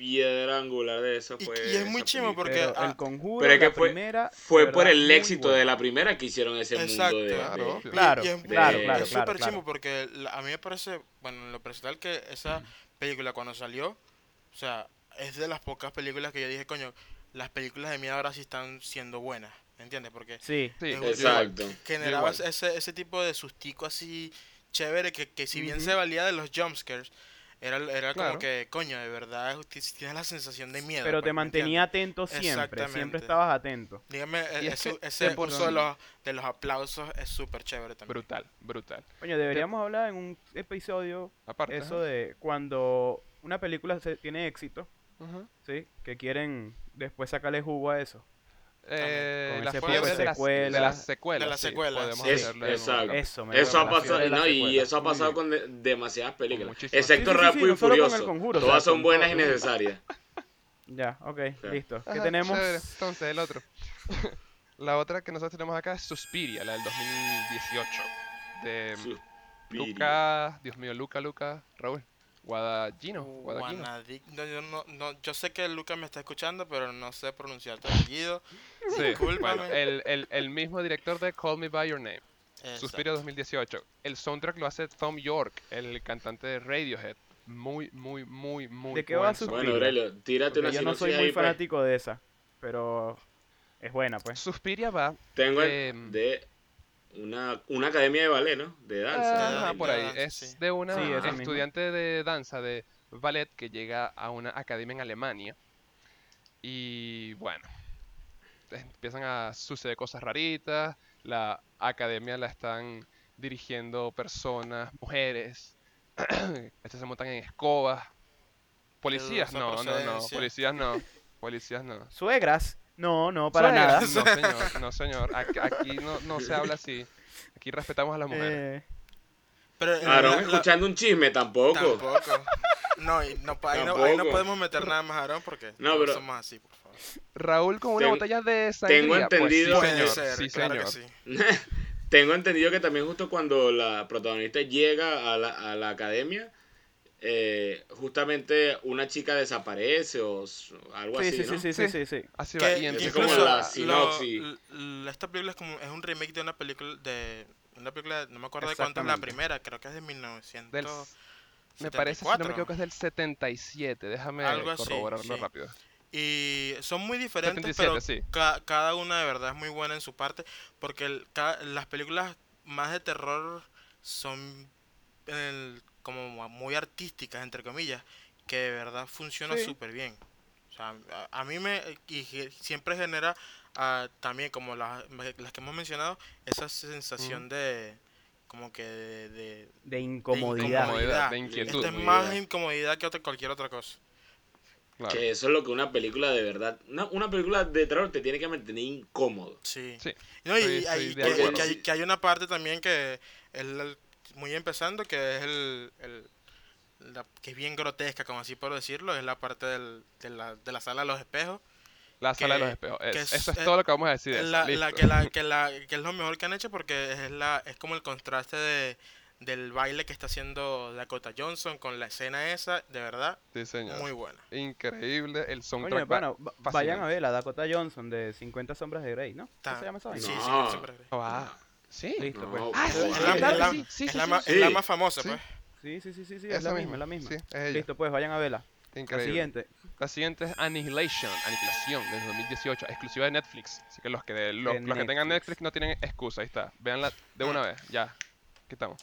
Piedra angular de eso fue. y es muy chimo porque- Pero ah, el conjuro, Pero es que la fue- primera, Fue por el éxito de la primera que hicieron ese Exacto. mundo de. Claro, de-. Claro, Y- y es- claro, de- claro, es súper claro. chimo porque a mí me parece, bueno, en lo personal que esa película cuando salió, o sea, es de las pocas películas que yo dije, coño, las películas de miedo ahora sí están siendo buenas, ¿me entiendes? Porque Sí, Sí, Exacto. generaba ese, ese tipo de sustico así chévere que, que si bien se valía de los jumpscares, era, era Claro. como que, coño, de verdad tienes la sensación de miedo. pero pues, te ¿me mantenía atento siempre, siempre estabas atento. Dígame, e- es ese, ese uso de los, de los aplausos es súper chévere también. Brutal, brutal. Coño, deberíamos hablar en un episodio Aparte. eso ajá. de cuando una película se tiene éxito. ¿sí? Que quieren después sacarle jugo a eso. Eh, de las, de secuelas. las secuelas. De las secuelas, sí. Es- exacto. Eso, me Eso ha pasado, no, y eso ha pasado con de- demasiadas películas. Excepto Sí, Rápido y Furioso. Conjuro, Todas son buenas y necesarias. (laughs) Ya, ok, listo. ¿Qué Ajá, tenemos? chévere. Entonces, el otro. (laughs) la otra que nosotros tenemos acá es Suspiria, la del 2018. De Suspiria. Luca, Dios mío, Luca, Luca, Raúl. Guadagino, Guadagnino. Guanadic- no, yo, no, no, yo sé que Lucas me está escuchando, pero no sé pronunciar tu apellido. Sí, Discúlpame. bueno, el, el, el mismo director de Call Me By Your Name, Exacto. Suspiria 2018. El soundtrack lo hace Tom York, el cantante de Radiohead. Muy, muy, muy, muy ¿De qué va Suspiria? Bueno. Aurelio, tírate Porque una yo no soy muy ahí, pues. fanático de esa, pero es buena, pues. Suspiria va Tengo el- Em, de una, una academia de ballet, ¿no? De danza. Ajá, de por ahí. Es sí. de una Sí, estudiante de danza de ballet que llega a una academia en Alemania. Y bueno, empiezan a suceder cosas raritas. La academia la están dirigiendo personas, mujeres. (clears throat) Estas se montan en escobas. Policías, no, no, no. Policías no. Policías no. (laughs) Suegras, no, no, para nada. (laughs) No, señor, no, señor. Aquí, aquí no, no se habla así. Aquí respetamos a las mujeres. Eh, Pero en Aarón la- la- escuchando un chisme tampoco. Tampoco. No, y no, ahí no, ahí no podemos meter nada más, Aarón, porque No, pero- somos así, por favor. Raúl con una Ten- botella de sangría. tengo entendido- Pues sí, Puede señor. ser, sí, claro señor. que sí. (laughs) Tengo entendido que también justo cuando la protagonista llega a la, a la academia, eh, justamente una chica desaparece o algo sí, así, sí, ¿no? sí, sí, sí, sí, sí. Así va. Y como incluso la sinopsis. esta película es como es un remake de una película de una película no me acuerdo de cuánto es la primera, creo que es de 1900. del, me parece, si no me equivoco, es del 77. Déjame Algo así, corroborarlo rápido. Y son muy diferentes, 77, pero sí. ca- cada una de verdad es muy buena en su parte, porque el- las películas más de terror son en el- como muy artísticas, entre comillas, que de verdad funcionan Sí. súper bien. O sea, a, a mí me y siempre genera ah, también como las, las que hemos mencionado esa sensación de como que de, de- De incomodidad. incomodidad, de incomodidad. inquietud. Esta es Incomodidad. más incomodidad que otra, cualquier otra cosa. Claro. Que eso es lo que una película de verdad, una, una película de terror te tiene que mantener incómodo. Sí. Sí. No, y, hay- que, que hay, que hay una parte también que es la- muy empezando, que es el, el- la- que es bien grotesca, como así puedo decirlo, es la parte del, de, la, de la sala de los espejos. La sala de los espejos. es- que es- eso es eh, todo lo que vamos a decir. de La, la- que, la, (laughs) que, la, que es lo mejor que han hecho porque es, la, es como el contraste de, del baile que está haciendo Dakota Johnson con la escena esa, de verdad, Sí, señor. muy buena. Increíble. El soundtrack. va bueno, va- vayan a ver la Dakota Johnson de 50 sombras de Grey, ¿no? Sí, No. siempre- Ah, ¿Sí? Listo, No, pues. Ah, sí, Es la, es la- que sí, sí, es sí, la sí, más, sí. es la más famosa, Sí. pues. Sí, sí, sí, sí, sí, es la misma, es la misma. Sí, es ella. Listo, pues vayan a verla. La siguiente. La siguiente es Annihilation, Aniquilación, de 2018, exclusiva de Netflix. Así que los que, los, De los que tengan Netflix. No tienen excusa, ahí está. Véanla de una vez, ya. Quitamos.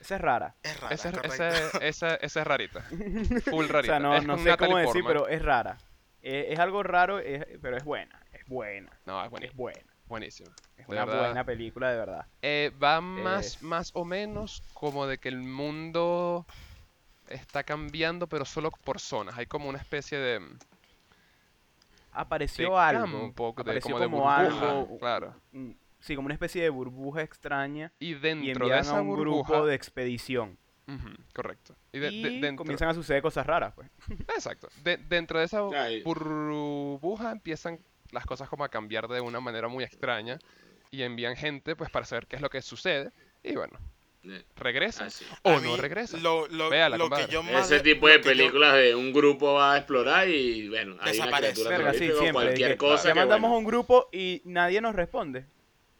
Esa es rara. Es rara, Esa, es- esa, esa, esa es rarita. (laughs) Full O rarita. sea, no, es no sé Natalie cómo decir, Portman. pero es rara. Eh, es algo raro, es- pero es buena. Es buena. No, es Es buenísimo. buena. Buenísimo. Es una verdad. buena película, de verdad. Eh, va más, Es- más o menos como de que el mundo está cambiando, pero solo por zonas. Hay como una especie de, de Apareció algo. campo, de- apareció como de como burbuja, algo. (laughs) claro. mm, Sí, como una especie de burbuja extraña. Y Y dentro de esa a un burbuja, grupo de expedición. Correcto. Y, de- Y de- dentro, comienzan a suceder cosas raras, pues. exacto. De- dentro de esa burbuja empiezan las cosas como a cambiar de una manera muy extraña y envían gente pues para saber qué es lo que sucede y bueno, Eh, regresan así. o A no mí, regresan. Lo, lo, Véala, lo que compadre. yo más Ese tipo de yo- películas de un grupo va a explorar y bueno, hay una Desaparece. Verga, sí, siempre. cualquier que cosa ya que mandamos bueno. a un grupo y nadie nos responde.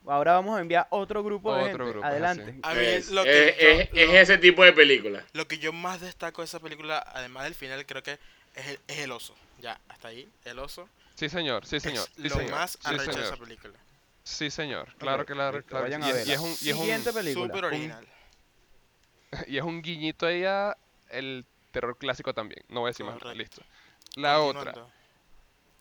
Ahora vamos a enviar otro grupo de Otro gente. grupo, Adelante. A mí Es, lo que es- yo- es- es lo- ese tipo de película. Lo que yo más destaco de esa película, además del final, creo que es el, es el oso. Ya, hasta ahí, el oso. Sí, señor, sí, señor. es sí, lo señor. más sí, arrecho de señor. esa película. Sí, señor. Claro que la claro vayan sí. a y, es- y es un y es un Siguiente película. Original. (laughs) y es un guiñito ahí a el terror clásico también. No voy a decir más listo. La otra,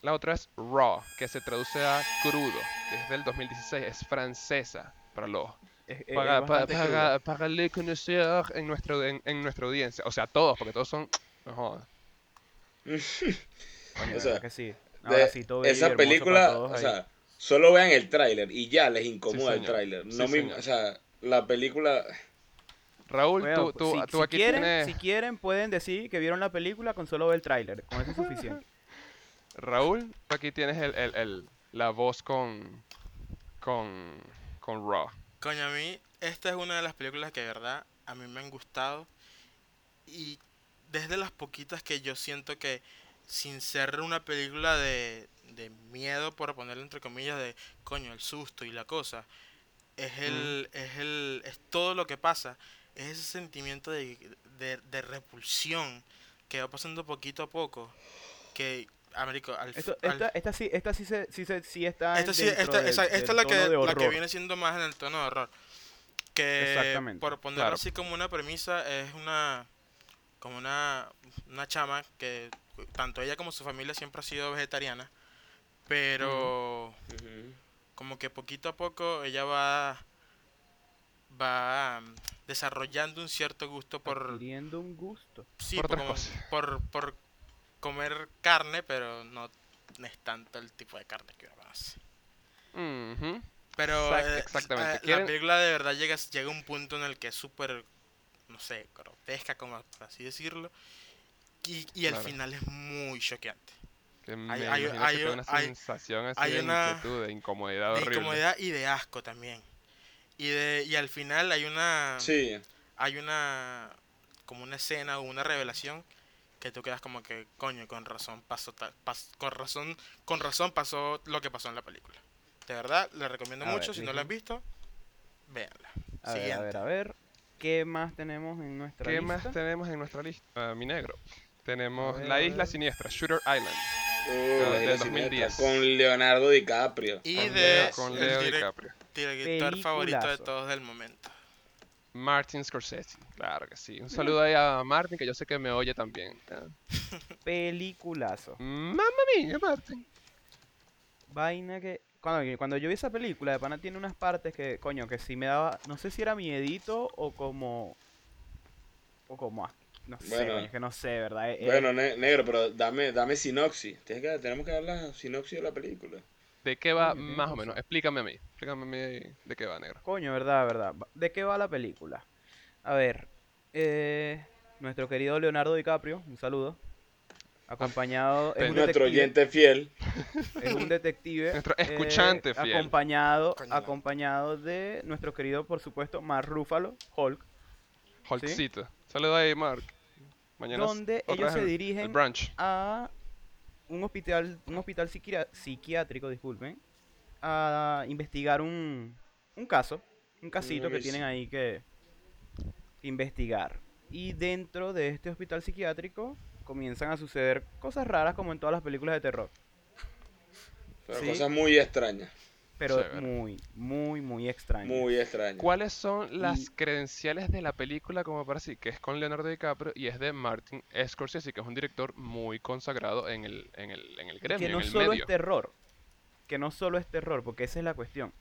la otra es Raw, que se traduce a crudo, que es del 2016, es francesa para los Es- es- es para, para, para, para le conocer en, nuestro, en, en nuestra audiencia. O sea, todos, porque todos son. (tsk) No jodas. (laughs) O sea, que sí. De- esa película, o sea, solo vean el tráiler y ya les incomoda el tráiler. Sí, No me, señor. o sea, la película Raúl, Bueno, tú, tú, si, tú si aquí quieren, tienes. si quieren, pueden decir que vieron la película con solo ver el tráiler. Con eso es suficiente. Raúl, tú aquí tienes el, el, el- la voz con. con. con Raw. Coño, a mí, esta es una de las películas que de verdad a mí me han gustado y desde las poquitas que yo siento que sin ser una película de, de miedo, por ponerlo entre comillas, de coño, el susto y la cosa, es el, es el, es todo lo que pasa, es ese sentimiento de, de, de repulsión que va pasando poquito a poco, que, Américo, al, Esto- al- esta, esta sí, esta sí, se, sí, se- sí está esta, sí, esta, del- esa- esta del es la que, la que viene siendo más en el tono de horror. Que Exactamente, por ponerlo claro. así como una premisa es una como una, una chama que tanto ella como su familia siempre ha sido vegetariana, pero como que poquito a poco ella va va mm, desarrollando un cierto gusto por Adquiriendo un gusto. sí, por como- por por comer carne, pero no, es tanto el tipo de carne que uno conoce. Ujú. Pero Exact- eh, exactamente. eh, la película de verdad llega, llega a un punto en el que es súper, no sé, grotesca, como por así decirlo. Y, y el Claro. final es muy choqueante. Me hay- una hay- sensación así hay de una- inquietud, de incomodidad De horrible. incomodidad y de asco también. Y, de, y al final hay una, Sí, hay una, como una escena o una revelación que tú quedas como que, coño, con razón pasó tal, pas- con razón, con razón pasó lo que pasó en la película. De verdad, le recomiendo A mucho, ver, si no la han visto, véanla. A ver, a ver, a ver. ¿Qué más tenemos en nuestra ¿Qué lista? más tenemos en nuestra lista, mi negro? Tenemos La Isla. Siniestra, Shooter Island, Uh, del la isla 2010. siniestra, con Leonardo DiCaprio. Y con de Leo, con el Leo DiCaprio. director favorito de todos del momento. Martin Scorsese, claro que sí. Un saludo ahí a Martin, que yo sé que me oye también. (laughs) Peliculazo. Mamma mía, Martin. Vaina que... Cuando, cuando yo vi esa película, de pana tiene unas partes que, coño, que sí me daba... No sé si era miedito o como... O como... No sé, Bueno. coño, es que no sé, ¿verdad? Eh, eh, Bueno, ne- negro, pero dame, dame sinopsis. Tienes que, tenemos que dar la sinopsis de la película. ¿De qué va Coño, más o menos? Explícame a mí. Explícame a mí de qué va, negro. Coño, verdad, verdad. Va- ¿De qué va la película? A ver, eh, nuestro querido Leonardo DiCaprio, un saludo. Acompañado, es un Nuestro oyente fiel. es un detective. (laughs) Nuestro eh, escuchante fiel. Acompañado, Coño, acompañado de nuestro querido, por supuesto, Mark Ruffalo, Hulk. Hulkcito. Saludo ahí, Mark. Mañana Donde ellos se el- dirigen El a un hospital, un hospital psiquiátrico, disculpen, a investigar un, un caso, un casito que tienen ahí que investigar. Y dentro de este hospital psiquiátrico comienzan a suceder cosas raras como en todas las películas de terror, Pero Sí. cosas muy extrañas. Pero Chévere. muy, muy, muy extrañas. Muy extrañas. ¿Cuáles son las Y- credenciales de la película como para así? Que es con Leonardo DiCaprio y es de Martin Scorsese, que es un director muy consagrado en el, en el, en el gremio, que no en el solo medio. es terror, que no solo es terror, porque esa es la cuestión.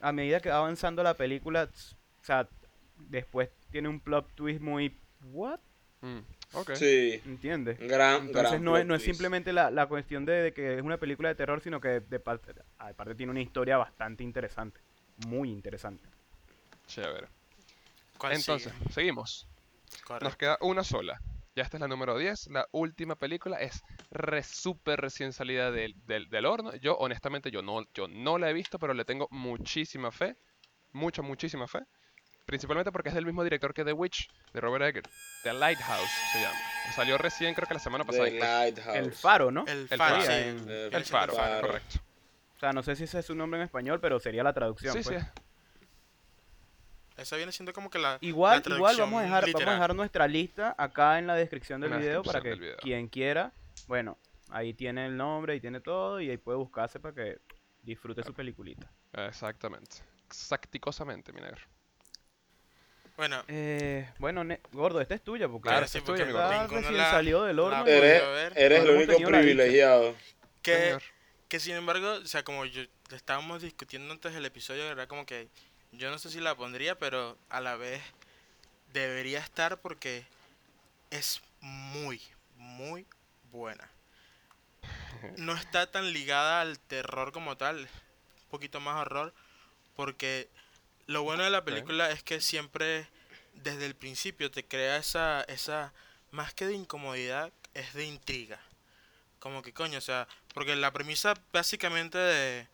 A medida que va avanzando la película, o sea, después tiene un plot twist muy ¿what? Mm, ok. Sí. ¿Entiendes? Gran, Entonces gran no es, no es simplemente la, la cuestión de, de que es una película de terror, sino que de parte, aparte tiene una historia bastante interesante, muy interesante. Chévere. ¿Cuál Entonces, sigue? seguimos. Correcto. Nos queda una sola. Ya esta es la número 10. La última película es re, súper recién salida del, del, del horno. Yo, honestamente, yo no, yo no la he visto, pero le tengo muchísima fe. Mucha, muchísima fe. Principalmente porque es del mismo director que The Witch, de Robert Eggers. The Lighthouse se llama. Salió recién, creo que la semana pasada. The. Lighthouse. El faro, ¿no? El El faro, faro. sí. en- El faro, Faro. correcto. O sea, no sé si ese es su nombre en español, pero sería la traducción. Sí, sí. pues. Esa viene siendo como que la. Igual, la igual vamos a dejar, vamos a dejar nuestra lista acá en la descripción del la video para que video. quien quiera, bueno, ahí tiene el nombre y tiene todo y ahí puede buscarse para que disfrute su peliculita. Exactamente. Exacticosamente, mi negro. Bueno, Eh, bueno, ne- gordo, esta es tuya porque Claro, sí, porque tuya, está ninguno recién la- salió del horno. Eres, eres el único privilegiado. que, que sin embargo, o sea, como yo estábamos discutiendo antes del episodio, era como que yo no sé si la pondría, pero a la vez debería estar porque es muy, muy buena. No está tan ligada al terror como tal, un poquito más horror, porque lo bueno de la película es que siempre desde el principio te crea esa, esa, más que de incomodidad, es de intriga. Como que coño, o sea, porque la premisa básicamente de,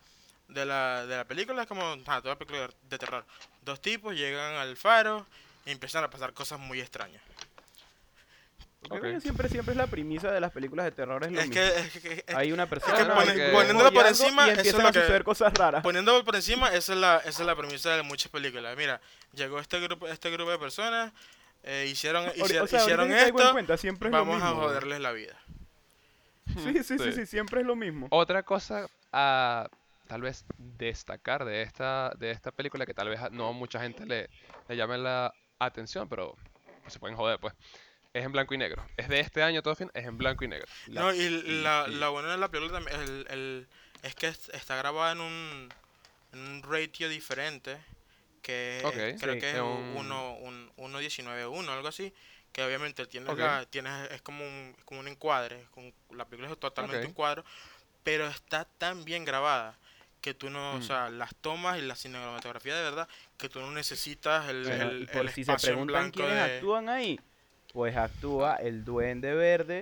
de, la, de la película es como, ah, toda película de terror. Dos tipos llegan al faro y empiezan a pasar cosas muy extrañas. Porque siempre, siempre es la premisa de las películas de terror, es lo Es mismo. que, es que- es- Hay una persona que que pone- descubre poniéndolo por encima, y eso es lo a que- suceder cosas raras. poniéndolo por encima, esa es la, esa es la premisa de muchas películas. Mira, llegó este grupo, este grupo de personas, eh, hicieron, Ori- hici- o sea, hicieron que esto, cuenta, siempre es lo vamos a joderles la vida. Sí, sí, sí, Sí. sí, siempre es lo mismo. Otra cosa a tal vez destacar de esta, de esta película que tal vez a- no mucha gente le, le llame la atención, pero pues, se pueden joder, pues. Es en blanco y negro. Es de este año todo fin, es en blanco y negro. La- No, y la, y- la buena de la película también el, el- es que es- está grabada en un, en un ratio diferente, que es- Ok. creo Sí. que es Es un- 1, un, 1.19.1, algo así, que obviamente tienes Ok. la, tienes, es como un, como un encuadre, con- la película es totalmente Ok. un cuadro, pero está tan bien grabada que tú no, o Mm. sea, las tomas y la cinematografía de verdad, que tú no necesitas el, el, y por el si se espacio en preguntan blanco quiénes de... actúan ahí, pues actúa el duende verde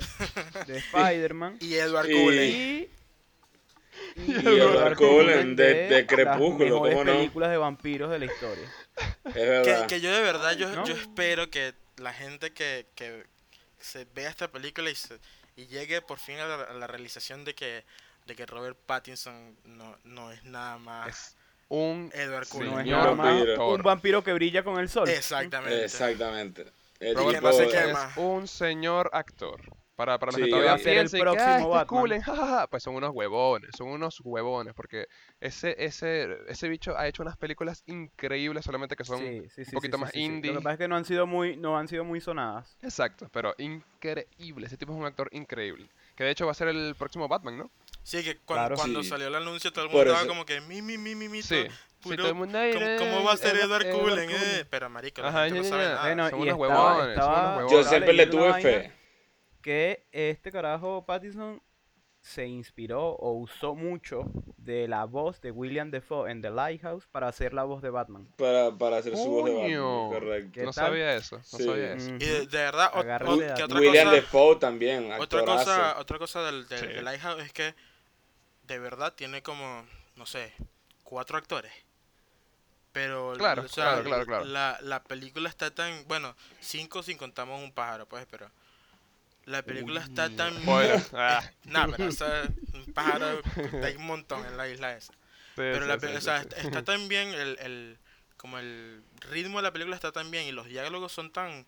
de (laughs) Spider-Man Y Edward Y- Cullen. y, Y Edward Cullen de- de Crepúsculo, las mejores ¿cómo no? películas de vampiros de la historia. Es Que, verdad. que yo de verdad, yo, ¿No? yo espero que la gente que, que se vea esta película y, se- y llegue por fin a la, a la realización de que, de que Robert Pattinson no, no es nada más Es un Edward Cullen. No es Señor nada más vampiro. un vampiro que brilla con el sol. Exactamente. Exactamente. El Robert tipo- no se es un señor actor. Para, para los Sí, que todavía piensen que próximo "Ah, este es Batman". Cullen, jajaja", (laughs) pues son unos huevones, son unos huevones, porque ese, ese, ese bicho ha hecho unas películas increíbles, solamente que son Sí, sí, sí, poquito sí, más sí, sí. indie. Lo que pasa es que no han sido muy, no han sido muy sonadas. Exacto, pero increíble. Ese tipo es un actor increíble. Que de hecho va a ser el próximo Batman, ¿no? Sí, que Claro. cuando Sí. salió el anuncio todo el mundo estaba como que mi, mi, mi, mi, mi. Sí. Puro- todo el mundo, ¿cómo, "Ay, cómo va a ser Edward- Edward Edward Cullen? Cullen". Eh, pero marico, la Ajá, gente no sabe nada. Bueno, son unos estaba- huevones, son unos estaba- huevones. Yo Estaba siempre le tuve fe. que este carajo Pattinson se inspiró o usó mucho de la voz de William Defoe en The Lighthouse para hacer la voz de Batman. Para, para hacer su voz de. Batman. Correcto. ¿Qué No tal? sabía eso, no Sí. sabía eso. Y de, de verdad, ot- de ¿qué aquí. otra William cosa? Defoe también, Otra cosa, otra cosa del, del, Sí. del Lighthouse es que de verdad tiene como, no sé, cuatro actores. Pero, Claro, o sea, claro, claro, claro. La, la película está tan, bueno, cinco si contamos un pájaro, pues, pero la película está tan... spoiler. (laughs) Ah, Nah, pero o sea, un pájaro, hay un montón en la isla esa. sí, Pero sí, la, sí, pe- o sí, sea, sí. est- está tan bien el, el como el ritmo de la película está tan bien y los diálogos son tan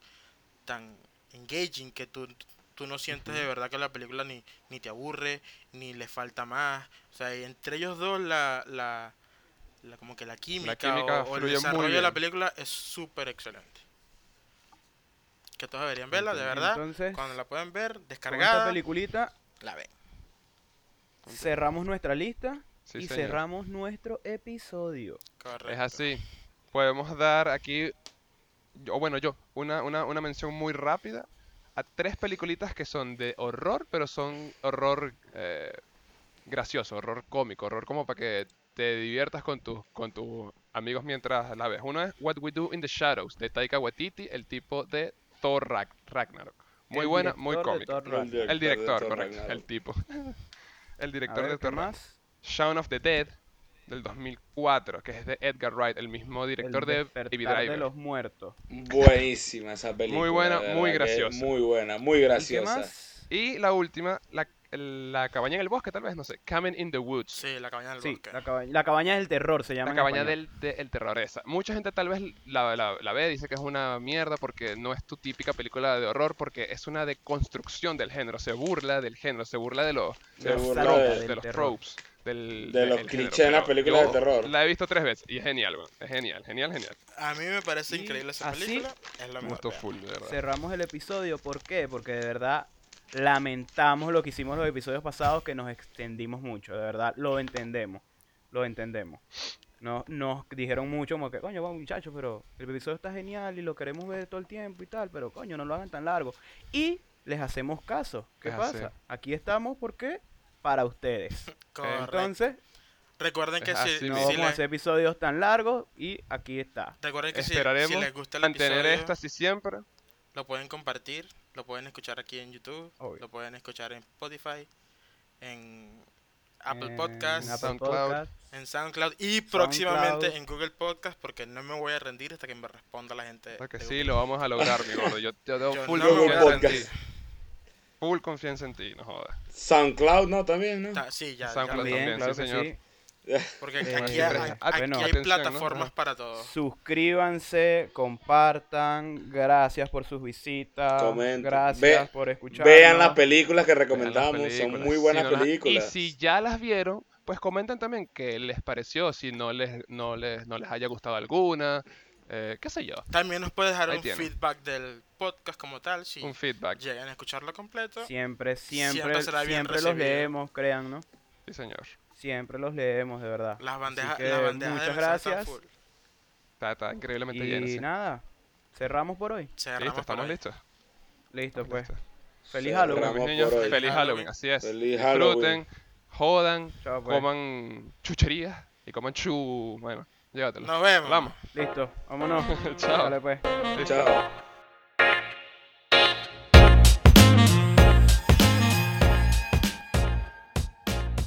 tan engaging que tú, tú no sientes de verdad que la película ni, ni te aburre ni le falta más o sea y entre ellos dos la, la, la- como que la química, química o, o el desarrollo de la película es súper excelente que todos deberían verla de verdad entonces, cuando la pueden ver Con esta descargada peliculita la ven cerramos nuestra lista Sí, y señor. cerramos nuestro episodio. correcto Es así. Podemos dar aquí, o bueno, yo, una, una, una mención muy rápida a tres peliculitas que son de horror, pero son horror eh, gracioso, horror cómico, horror como para que te diviertas con tus con tus amigos mientras la ves. Uno es What We Do in the Shadows, de Taika Waititi, el tipo de Thor Rag- Ragnarok. Muy El buena, muy de cómica. El de director, correcto, Ragnarok. (laughs) el tipo. el director ver, de ¿qué Thor Ragnarok. más? Shaun of the Dead del 2004, que es de Edgar Wright, el mismo director El de Baby de Driver. los muertos. Buenísima esa película. Muy buena, de muy graciosa. Muy buena, muy ¿Y qué graciosa. más? Y la última, la, la cabaña en el bosque, tal vez, no sé, Cabin in the Woods. sí la cabaña del Sí, bosque la cabaña, la cabaña del terror se llama. La cabaña del, de- el terror esa. Mucha gente tal vez la, la, la ve, dice que es una mierda porque no es tu típica película de horror, porque es una deconstrucción del género. Se burla del género, se burla de los, de los burla tropes, de- de, los tropes. Del, De los clichés en las películas de terror. La he visto tres veces y es genial, weón. Es genial, genial, genial. A mí me parece Y increíble esa así película. Es la Me mejor. full, de verdad. Cerramos el episodio, ¿por qué? Porque de verdad lamentamos lo que hicimos los episodios pasados, que nos extendimos mucho, de verdad, lo entendemos, lo entendemos. Nos, nos dijeron mucho como que, coño, vamos muchachos, pero el episodio está genial y lo queremos ver todo el tiempo y tal, pero coño, no lo hagan tan largo. Y les hacemos caso. ¿Qué Es pasa? así. Aquí estamos porque para ustedes. (laughs) Correcto. Entonces, Recuerden que si, no si vamos a hacer episodios tan largos y aquí está. recuerden que si, si les gusta el mantener episodio, esto así siempre. lo pueden compartir, lo pueden escuchar aquí en YouTube, Obvio. lo pueden escuchar en Spotify, en Apple En Podcasts, Apple SoundCloud. Podcast. en SoundCloud y próximamente en Google Podcast porque no me voy a rendir hasta que me responda la gente. Porque sí, Google. lo vamos a lograr, mi gordo. Yo, yo tengo Yo full no confianza en ti. full confianza en ti, no jodas. SoundCloud, ¿no? También, ¿no? Ta- Sí, ya, SoundCloud lo- También, también, claro sí, señor. sí. Porque aquí, hay, ah, aquí bueno. hay atención, ¿no? plataformas Ajá. para todo. Suscríbanse, compartan, gracias por sus visitas, Comenten. gracias Ve- por escuchar. Vean las películas que recomendamos, son muy Si buenas las- películas. Y si ya las vieron, pues comenten también qué les pareció, si no les, no les, no les haya gustado alguna, eh, qué sé yo, También nos puedes dejar Ahí un feedback del podcast como tal. Si un feedback. llegan a escucharlo completo. Siempre, siempre, Siempre será bien siempre los leemos, crean, ¿no? Sí, señor. Siempre los leemos, de verdad. Las Así bandejas, que las bandejas de muchas gracias. full. Está, está increíblemente lleno. Y sí. nada, cerramos por hoy. Cerramos Listo, estamos hoy. listos. Listo, pues. Feliz Halloween. por Niños, feliz Halloween, Halloween. así es. Feliz Disfruten, jodan, Chao, pues. coman chucherías y coman chu... Bueno, llévatelo. Nos vemos. Hablamos. Listo, vámonos. (laughs) Chao. Dale, pues. Listo. Chao.